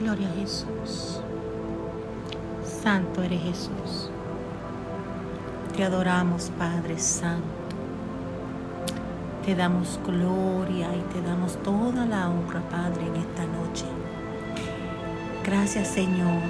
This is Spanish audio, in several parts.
Gloria a Jesús. Santo eres Jesús. Te adoramos, Padre Santo. Te damos gloria y te damos toda la honra, Padre, en esta noche. Gracias, Señor.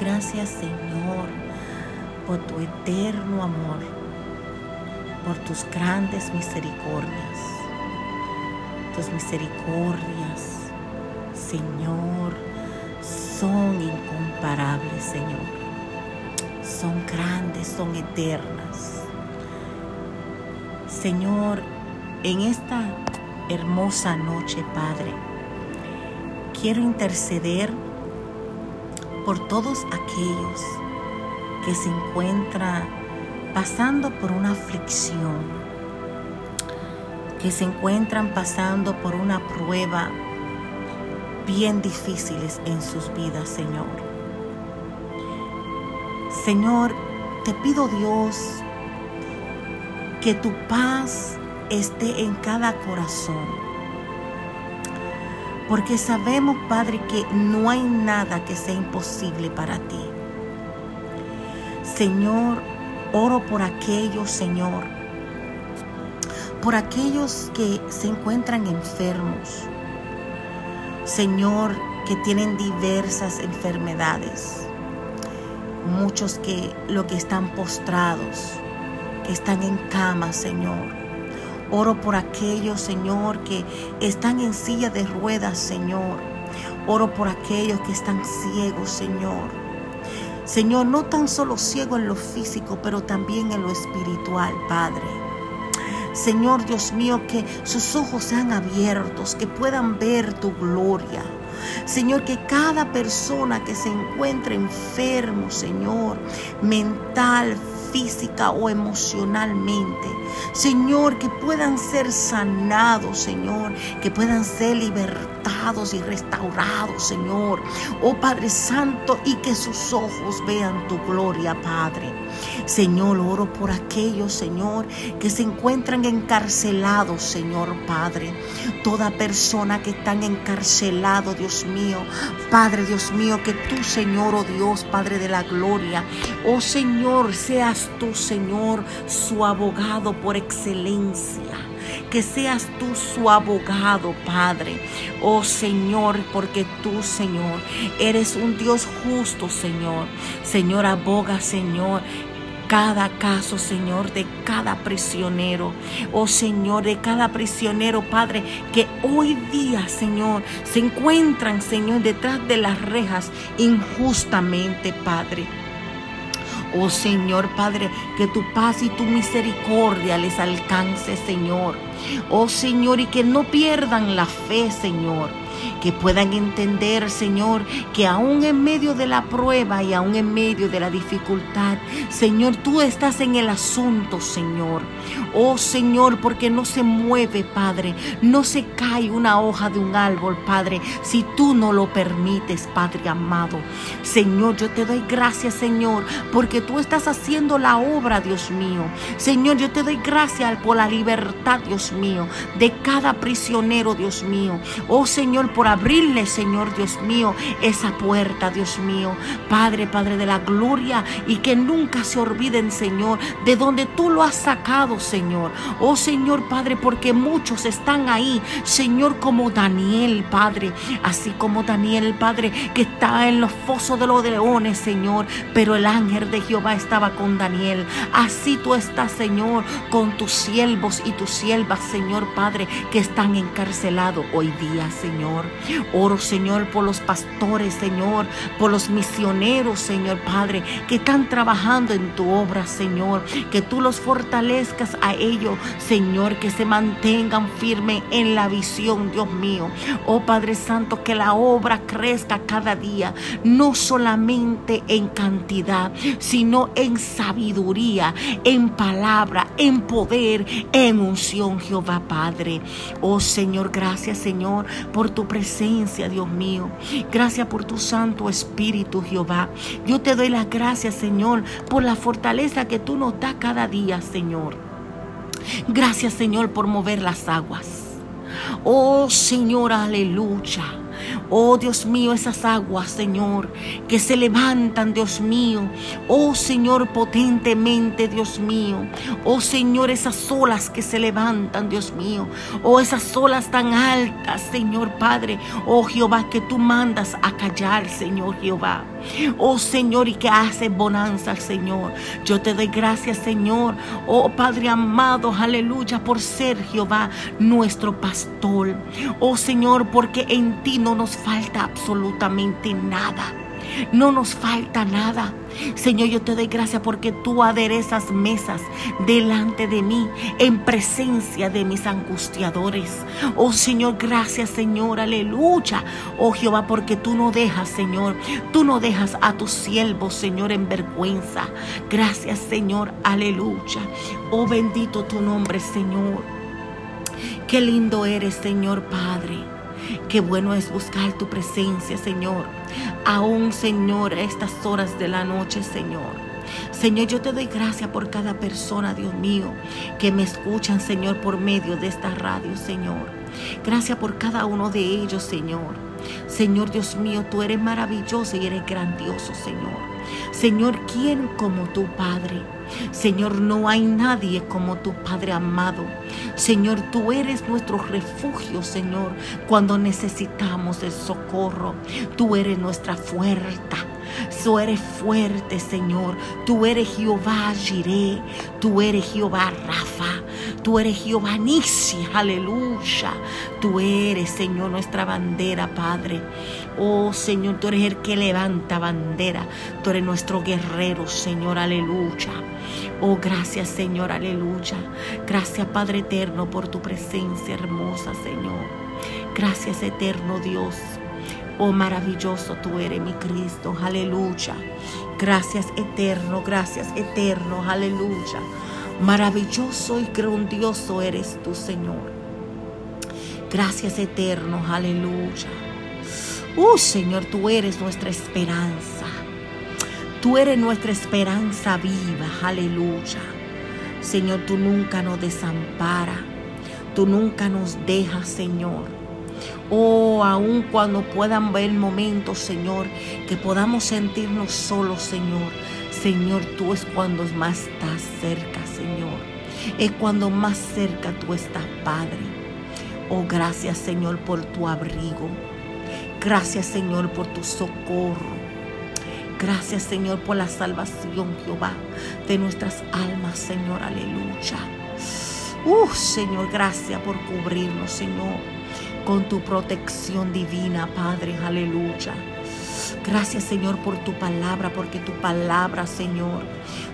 Gracias, Señor, por tu eterno amor, por tus grandes misericordias. Tus misericordias, Señor, son incomparables, Señor. Son grandes, son eternas. Señor, en esta hermosa noche, Padre, quiero interceder por todos aquellos que se encuentran pasando por una aflicción, que se encuentran pasando por una prueba bien difíciles en sus vidas, Señor. Señor, te pido Dios que tu paz esté en cada corazón. Porque sabemos, Padre, que no hay nada que sea imposible para ti. Señor, oro por aquellos, Señor, por aquellos que se encuentran enfermos, Señor, que tienen diversas enfermedades. Muchos que lo que están postrados, que están en cama, Señor. Oro por aquellos, Señor, que están en silla de ruedas, Señor. Oro por aquellos que están ciegos, Señor. Señor, no tan solo ciego en lo físico, pero también en lo espiritual, Padre. Señor Dios mío, que sus ojos sean abiertos, que puedan ver tu gloria. Señor, que cada persona que se encuentre enfermo, Señor, mental, física o emocionalmente. Señor, que puedan ser sanados, Señor, que puedan ser libertados y restaurados, Señor. Oh Padre Santo, y que sus ojos vean tu gloria, Padre. Señor, oro por aquellos, Señor, que se encuentran encarcelados, Señor Padre. Toda persona que están encarcelado, Dios mío. Padre, Dios mío, que tú, Señor, oh Dios, Padre de la gloria, oh Señor, seas tú, Señor, su abogado por excelencia que seas tú su abogado, Padre. Oh Señor, porque tú, Señor, eres un Dios justo, Señor. Señor, aboga, Señor, cada caso, Señor, de cada prisionero. Oh Señor, de cada prisionero, Padre, que hoy día, Señor, se encuentran, Señor, detrás de las rejas injustamente, Padre. Oh Señor Padre, que tu paz y tu misericordia les alcance, Señor. Oh Señor, y que no pierdan la fe, Señor que puedan entender, Señor, que aún en medio de la prueba y aún en medio de la dificultad, Señor, tú estás en el asunto, Señor. Oh Señor, porque no se mueve, Padre, no se cae una hoja de un árbol, Padre, si tú no lo permites, Padre amado. Señor, yo te doy gracias, Señor, porque tú estás haciendo la obra, Dios mío. Señor, yo te doy gracias por la libertad, Dios mío, de cada prisionero, Dios mío. Oh Señor, por abrirle, Señor Dios mío, esa puerta, Dios mío. Padre, Padre de la gloria, y que nunca se olviden, Señor, de donde tú lo has sacado, Señor. Oh Señor, Padre, porque muchos están ahí, Señor, como Daniel, Padre, así como Daniel, Padre, que está en los fosos de los leones, Señor, pero el ángel de Jehová estaba con Daniel. Así tú estás, Señor, con tus siervos y tus siervas, Señor, Padre, que están encarcelados hoy día, Señor. Oro, Señor, por los pastores, Señor, por los misioneros, Señor Padre, que están trabajando en tu obra, Señor. Que tú los fortalezcas a ellos, Señor, que se mantengan firmes en la visión, Dios mío. Oh Padre Santo, que la obra crezca cada día, no solamente en cantidad, sino en sabiduría, en palabra, en poder, en unción, Jehová Padre. Oh Señor, gracias, Señor, por tu presencia, Dios mío. Gracias por tu Santo Espíritu, Jehová. Yo te doy las gracias, Señor, por la fortaleza que tú nos das cada día, Señor. Gracias, Señor, por mover las aguas. Oh, Señor, aleluya. Oh Dios mío, esas aguas, Señor, que se levantan, Dios mío. Oh Señor, potentemente, Dios mío. Oh Señor, esas olas que se levantan, Dios mío. Oh esas olas tan altas, Señor Padre. Oh Jehová, que tú mandas a callar, Señor Jehová. Oh Señor, y que hace bonanza, Señor. Yo te doy gracias, Señor. Oh Padre amado, aleluya, por ser Jehová nuestro pastor. Oh Señor, porque en ti no nos falta absolutamente nada. No nos falta nada. Señor, yo te doy gracias porque tú aderezas mesas delante de mí en presencia de mis angustiadores. Oh Señor, gracias Señor, aleluya. Oh Jehová, porque tú no dejas, Señor, tú no dejas a tus siervos, Señor, en vergüenza. Gracias Señor, aleluya. Oh bendito tu nombre, Señor. Qué lindo eres, Señor Padre. Qué bueno es buscar tu presencia, Señor. Aún, Señor, a estas horas de la noche, Señor. Señor, yo te doy gracias por cada persona, Dios mío, que me escuchan, Señor, por medio de esta radio, Señor. Gracias por cada uno de ellos, Señor. Señor Dios mío, tú eres maravilloso y eres grandioso, Señor. Señor, ¿quién como tu Padre? Señor, no hay nadie como tu Padre amado. Señor, tú eres nuestro refugio, Señor, cuando necesitamos el socorro. Tú eres nuestra fuerza. Tú eres fuerte, Señor. Tú eres Jehová Jireh. Tú eres Jehová Rafa. Tú eres Jehová Nisi. Aleluya. Tú eres, Señor, nuestra bandera, Padre. Oh, Señor, tú eres el que levanta bandera. Tú eres nuestro guerrero, Señor. Aleluya. Oh, gracias Señor, aleluya. Gracias Padre eterno por tu presencia hermosa, Señor. Gracias eterno Dios. Oh, maravilloso tú eres mi Cristo, aleluya. Gracias eterno, gracias eterno, aleluya. Maravilloso y grandioso eres tú, Señor. Gracias eterno, aleluya. Oh Señor, tú eres nuestra esperanza. Tú eres nuestra esperanza viva, aleluya. Señor, tú nunca nos desamparas, tú nunca nos dejas, Señor. Oh, aun cuando puedan ver momentos, Señor, que podamos sentirnos solos, Señor. Señor, tú es cuando más estás cerca, Señor. Es cuando más cerca tú estás, Padre. Oh, gracias, Señor, por tu abrigo. Gracias, Señor, por tu socorro. Gracias, Señor, por la salvación, Jehová, de nuestras almas, Señor. Aleluya. Uh, Señor, gracias por cubrirnos, Señor, con tu protección divina, Padre. Aleluya. Gracias, Señor, por tu palabra, porque tu palabra, Señor,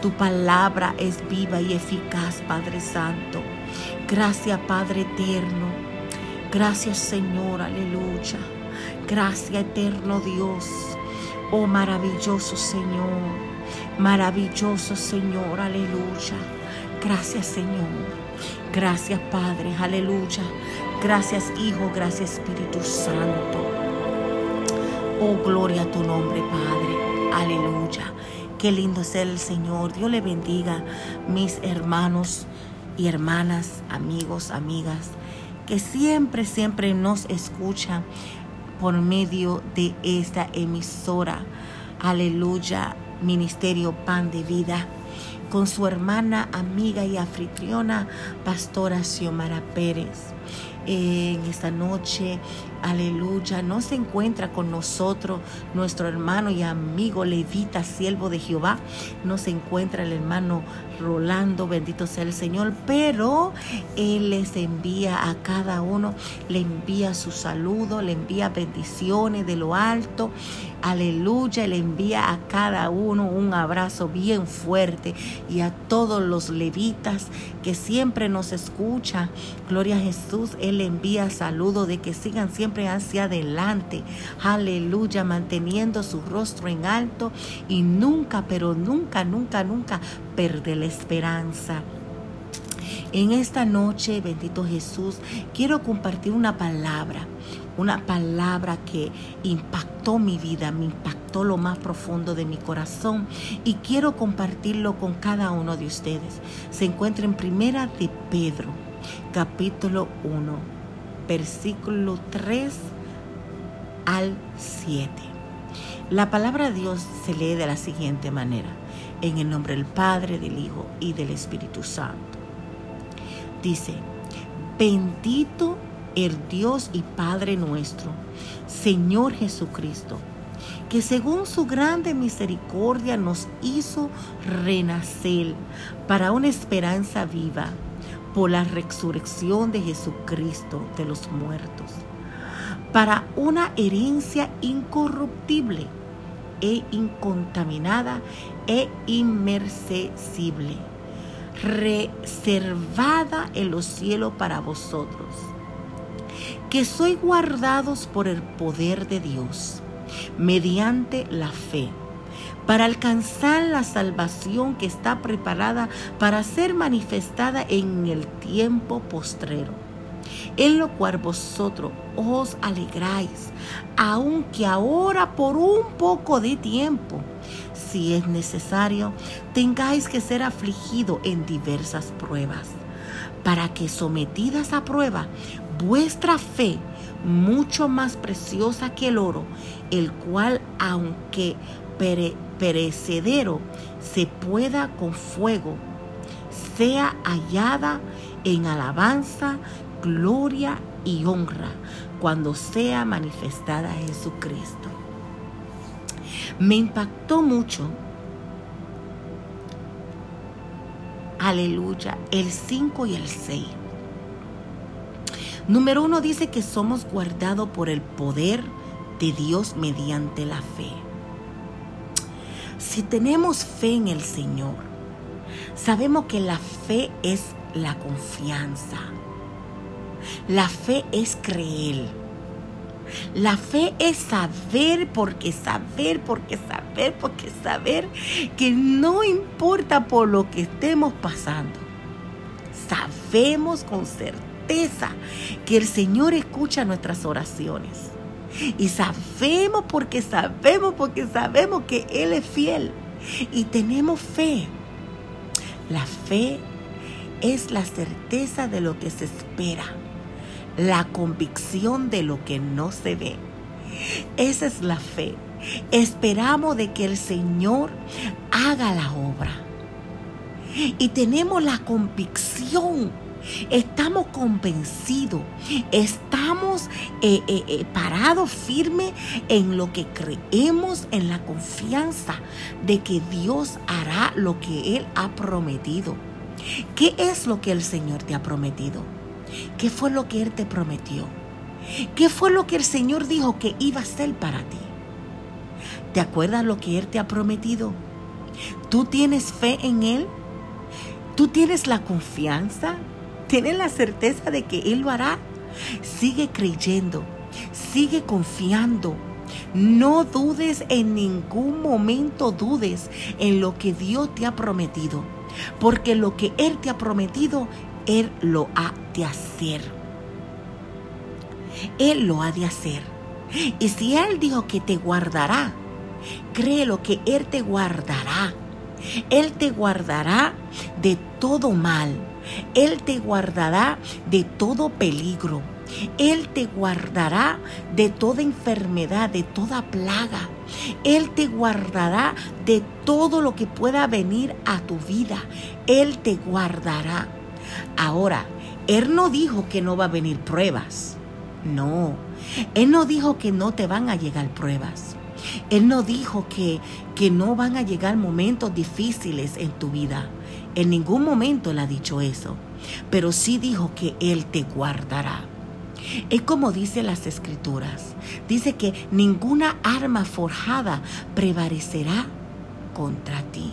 tu palabra es viva y eficaz, Padre Santo. Gracias, Padre eterno. Gracias, Señor. Aleluya. Gracias, eterno Dios. Oh maravilloso Señor, maravilloso Señor, aleluya. Gracias Señor, gracias Padre, aleluya. Gracias Hijo, gracias Espíritu Santo. Oh gloria a tu nombre Padre, aleluya. Qué lindo es el Señor. Dios le bendiga, mis hermanos y hermanas, amigos, amigas, que siempre, siempre nos escuchan por medio de esta emisora. Aleluya, Ministerio Pan de Vida, con su hermana, amiga y anfitriona, Pastora Xiomara Pérez. En esta noche, aleluya, no se encuentra con nosotros nuestro hermano y amigo levita, siervo de Jehová, no se encuentra el hermano Rolando, bendito sea el Señor, pero Él les envía a cada uno, le envía su saludo, le envía bendiciones de lo alto, aleluya, le envía a cada uno un abrazo bien fuerte y a todos los levitas que siempre nos escuchan, gloria a Jesús, Él le envía saludo de que sigan siempre hacia adelante, aleluya, manteniendo su rostro en alto y nunca, pero nunca, nunca, nunca perder la esperanza. En esta noche, bendito Jesús, quiero compartir una palabra, una palabra que impactó mi vida, me impactó lo más profundo de mi corazón y quiero compartirlo con cada uno de ustedes. Se encuentra en Primera de Pedro, capítulo 1, versículo 3 al 7. La palabra de Dios se lee de la siguiente manera, en el nombre del Padre, del Hijo y del Espíritu Santo. Dice, bendito el Dios y Padre nuestro, Señor Jesucristo, que según su grande misericordia nos hizo renacer para una esperanza viva por la resurrección de Jesucristo de los muertos, para una herencia incorruptible e incontaminada e inmercesible, reservada en los cielos para vosotros, que sois guardados por el poder de Dios, mediante la fe para alcanzar la salvación que está preparada para ser manifestada en el tiempo postrero, en lo cual vosotros os alegráis, aunque ahora por un poco de tiempo, si es necesario, tengáis que ser afligido en diversas pruebas, para que sometidas a prueba, vuestra fe, mucho más preciosa que el oro, el cual, aunque perecedero se pueda con fuego, sea hallada en alabanza, gloria y honra cuando sea manifestada Jesucristo. Me impactó mucho, aleluya, el 5 y el 6. Número uno dice que somos guardados por el poder de Dios mediante la fe. Si tenemos fe en el Señor, sabemos que la fe es la confianza. La fe es creer. La fe es saber porque saber, porque saber, porque saber que no importa por lo que estemos pasando. Sabemos con certeza que el Señor escucha nuestras oraciones. Y sabemos porque sabemos, porque sabemos que Él es fiel. Y tenemos fe. La fe es la certeza de lo que se espera, la convicción de lo que no se ve. Esa es la fe. Esperamos de que el Señor haga la obra. Y tenemos la convicción Estamos convencidos, estamos eh, eh, eh, parados firmes en lo que creemos, en la confianza de que Dios hará lo que Él ha prometido. ¿Qué es lo que el Señor te ha prometido? ¿Qué fue lo que Él te prometió? ¿Qué fue lo que el Señor dijo que iba a hacer para ti? ¿Te acuerdas lo que Él te ha prometido? ¿Tú tienes fe en Él? ¿Tú tienes la confianza? ¿Tienes la certeza de que Él lo hará? Sigue creyendo, sigue confiando. No dudes en ningún momento, dudes en lo que Dios te ha prometido. Porque lo que Él te ha prometido, Él lo ha de hacer. Él lo ha de hacer. Y si Él dijo que te guardará, créelo que Él te guardará. Él te guardará de todo mal él te guardará de todo peligro. Él te guardará de toda enfermedad, de toda plaga. Él te guardará de todo lo que pueda venir a tu vida. Él te guardará. Ahora, Él no dijo que no va a venir pruebas. No, Él no dijo que no te van a llegar pruebas. Él no dijo que, que no van a llegar momentos difíciles en tu vida. En ningún momento le ha dicho eso, pero sí dijo que Él te guardará. Es como dice las escrituras. Dice que ninguna arma forjada prevalecerá contra ti.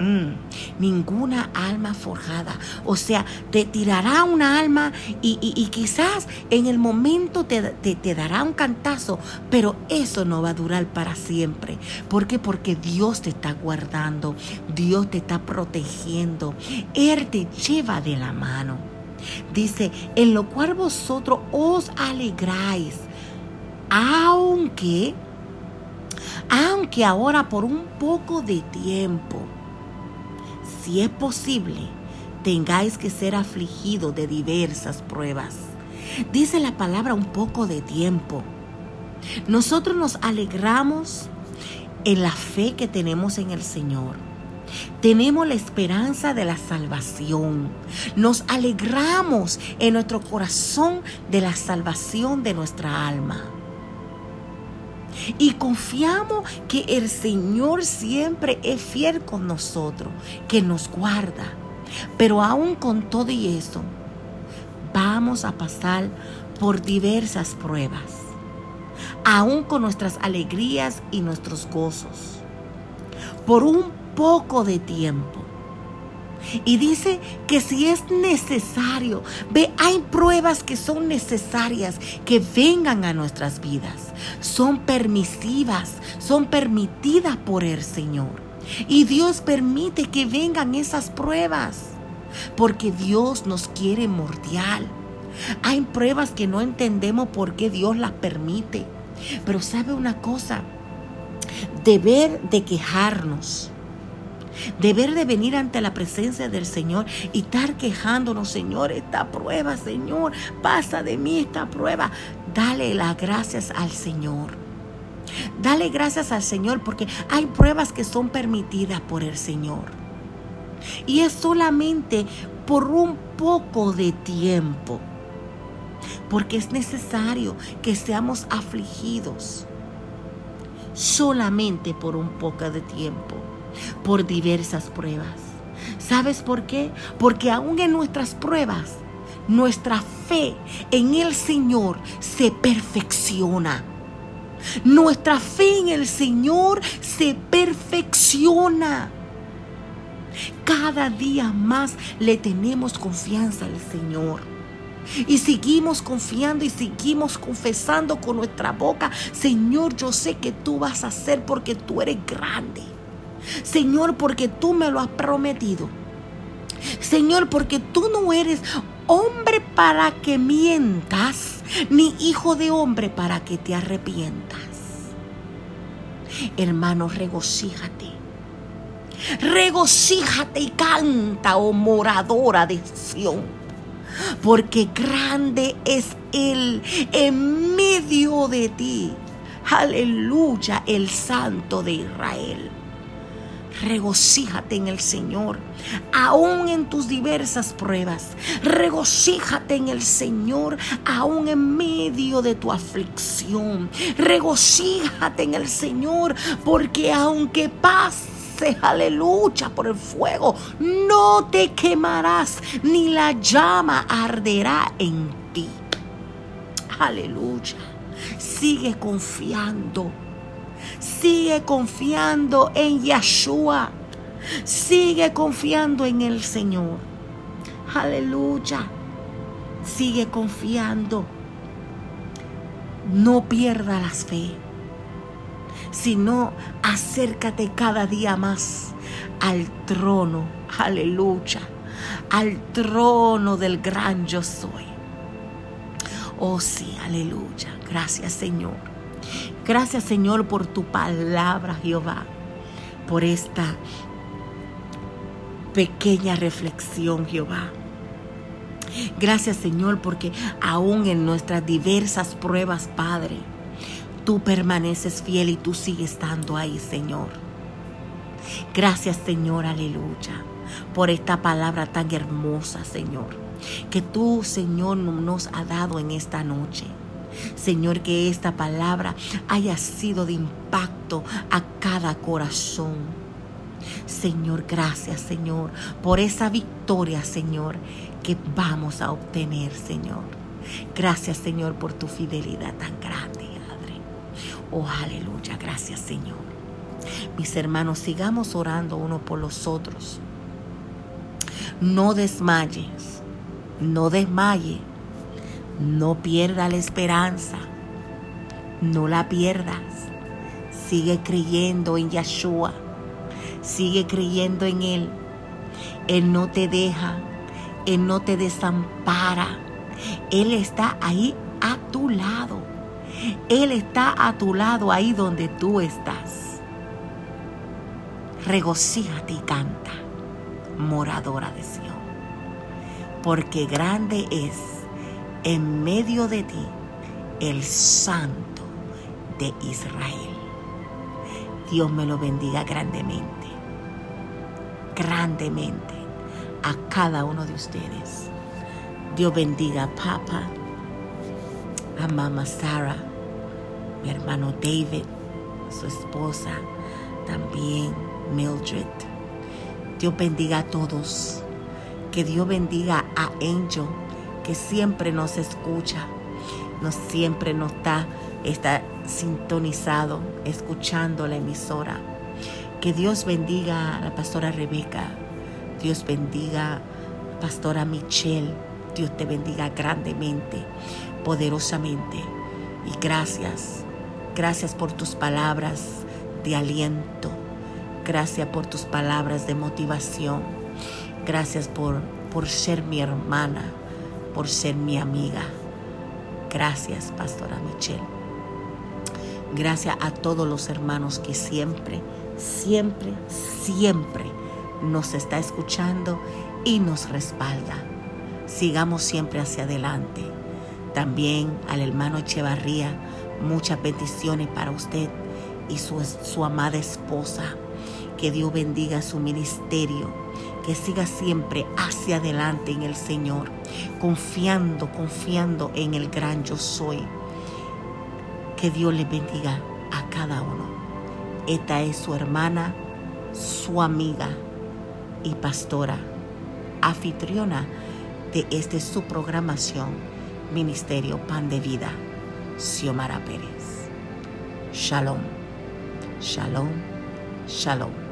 Mm, ninguna alma forjada. O sea, te tirará una alma y, quizás en el momento te, te, dará un cantazo, pero eso no va a durar para siempre. ¿Por qué? Porque Dios te está guardando, Dios te está protegiendo, Él te lleva de la mano. Dice, en lo cual vosotros os alegráis, aunque, aunque ahora por un poco de tiempo, si es posible, tengáis que ser afligidos de diversas pruebas. Dice la palabra un poco de tiempo. Nosotros nos alegramos en la fe que tenemos en el Señor. Tenemos la esperanza de la salvación. Nos alegramos en nuestro corazón de la salvación de nuestra alma. Y confiamos que el Señor siempre es fiel con nosotros, que nos guarda. Pero aún con todo y eso, vamos a pasar por diversas pruebas, aún con nuestras alegrías y nuestros gozos, por un poco de tiempo. Y dice que si es necesario, ve, hay pruebas que son necesarias que vengan a nuestras vidas. Son permisivas, son permitidas por el Señor. Y Dios permite que vengan esas pruebas. Porque Dios nos quiere mordial. Hay pruebas que no entendemos por qué Dios las permite. Pero sabe una cosa, deber de quejarnos Deber de venir ante la presencia del Señor y estar quejándonos, Señor, esta prueba, Señor, pasa de mí esta prueba. Dale las gracias al Señor. Dale gracias al Señor porque hay pruebas que son permitidas por el Señor. Y es solamente por un poco de tiempo. Porque es necesario que seamos afligidos solamente por un poco de tiempo por diversas pruebas. ¿Sabes por qué? Porque aún en nuestras pruebas, nuestra fe en el Señor se perfecciona. Nuestra fe en el Señor se perfecciona. Cada día más le tenemos confianza al Señor. Y seguimos confiando y seguimos confesando con nuestra boca, Señor, yo sé que tú vas a hacer porque tú eres grande. Señor, porque tú me lo has prometido. Señor, porque tú no eres hombre para que mientas, ni hijo de hombre para que te arrepientas. Hermano, regocíjate. Regocíjate y canta, oh moradora de Sión, porque grande es Él en medio de ti. Aleluya, el Santo de Israel regocíjate en el Señor, aún en tus diversas pruebas. Regocíjate en el Señor, aún en medio de tu aflicción. Regocíjate en el Señor, porque aunque pase aleluya, por el fuego, no te quemarás, ni la llama arderá en ti. Aleluya. Sigue confiando Sigue confiando en Yeshua. Sigue confiando en el Señor. Aleluya. Sigue confiando. No pierda la fe, sino acércate cada día más al trono. Aleluya. Al trono del gran yo soy. Oh sí, aleluya. Gracias Señor. Gracias Señor por tu palabra, Jehová, por esta pequeña reflexión, Jehová. Gracias Señor porque aún en nuestras diversas pruebas, Padre, tú permaneces fiel y tú sigues estando ahí, Señor. Gracias Señor, aleluya, por esta palabra tan hermosa, Señor, que tú, Señor, nos has dado en esta noche. Señor, que esta palabra haya sido de impacto a cada corazón. Señor, gracias, Señor, por esa victoria, Señor, que vamos a obtener, Señor. Gracias, Señor, por tu fidelidad tan grande, Padre. Oh, aleluya. Gracias, Señor. Mis hermanos, sigamos orando uno por los otros. No desmayes, no desmaye no pierda la esperanza. No la pierdas. Sigue creyendo en Yeshua. Sigue creyendo en Él. Él no te deja. Él no te desampara. Él está ahí a tu lado. Él está a tu lado ahí donde tú estás. Regocíjate y canta, moradora de Sión, porque grande es en medio de ti el santo de Israel. Dios me lo bendiga grandemente, grandemente a cada uno de ustedes. Dios bendiga a Papa, a Mama Sara, mi hermano David, su esposa, también Mildred. Dios bendiga a todos. Que Dios bendiga a Angel, que siempre nos escucha, nos siempre nos está, está sintonizado, escuchando la emisora. Que Dios bendiga a la pastora Rebeca. Dios bendiga a la pastora Michelle. Dios te bendiga grandemente, poderosamente. Y gracias, gracias por tus palabras de aliento. Gracias por tus palabras de motivación. Gracias por, por ser mi hermana, por ser mi amiga. Gracias, Pastora Michelle. Gracias a todos los hermanos que siempre, siempre, siempre nos está escuchando y nos respalda. Sigamos siempre hacia adelante. También al hermano Echevarría, muchas bendiciones para usted y su, su amada esposa. Que Dios bendiga su ministerio, que siga siempre hacia adelante en el Señor, confiando, confiando en el gran yo soy. Que Dios le bendiga a cada uno. Esta es su hermana, su amiga y pastora, anfitriona de este su programación, Ministerio Pan de Vida, Xiomara Pérez. Shalom, shalom, shalom.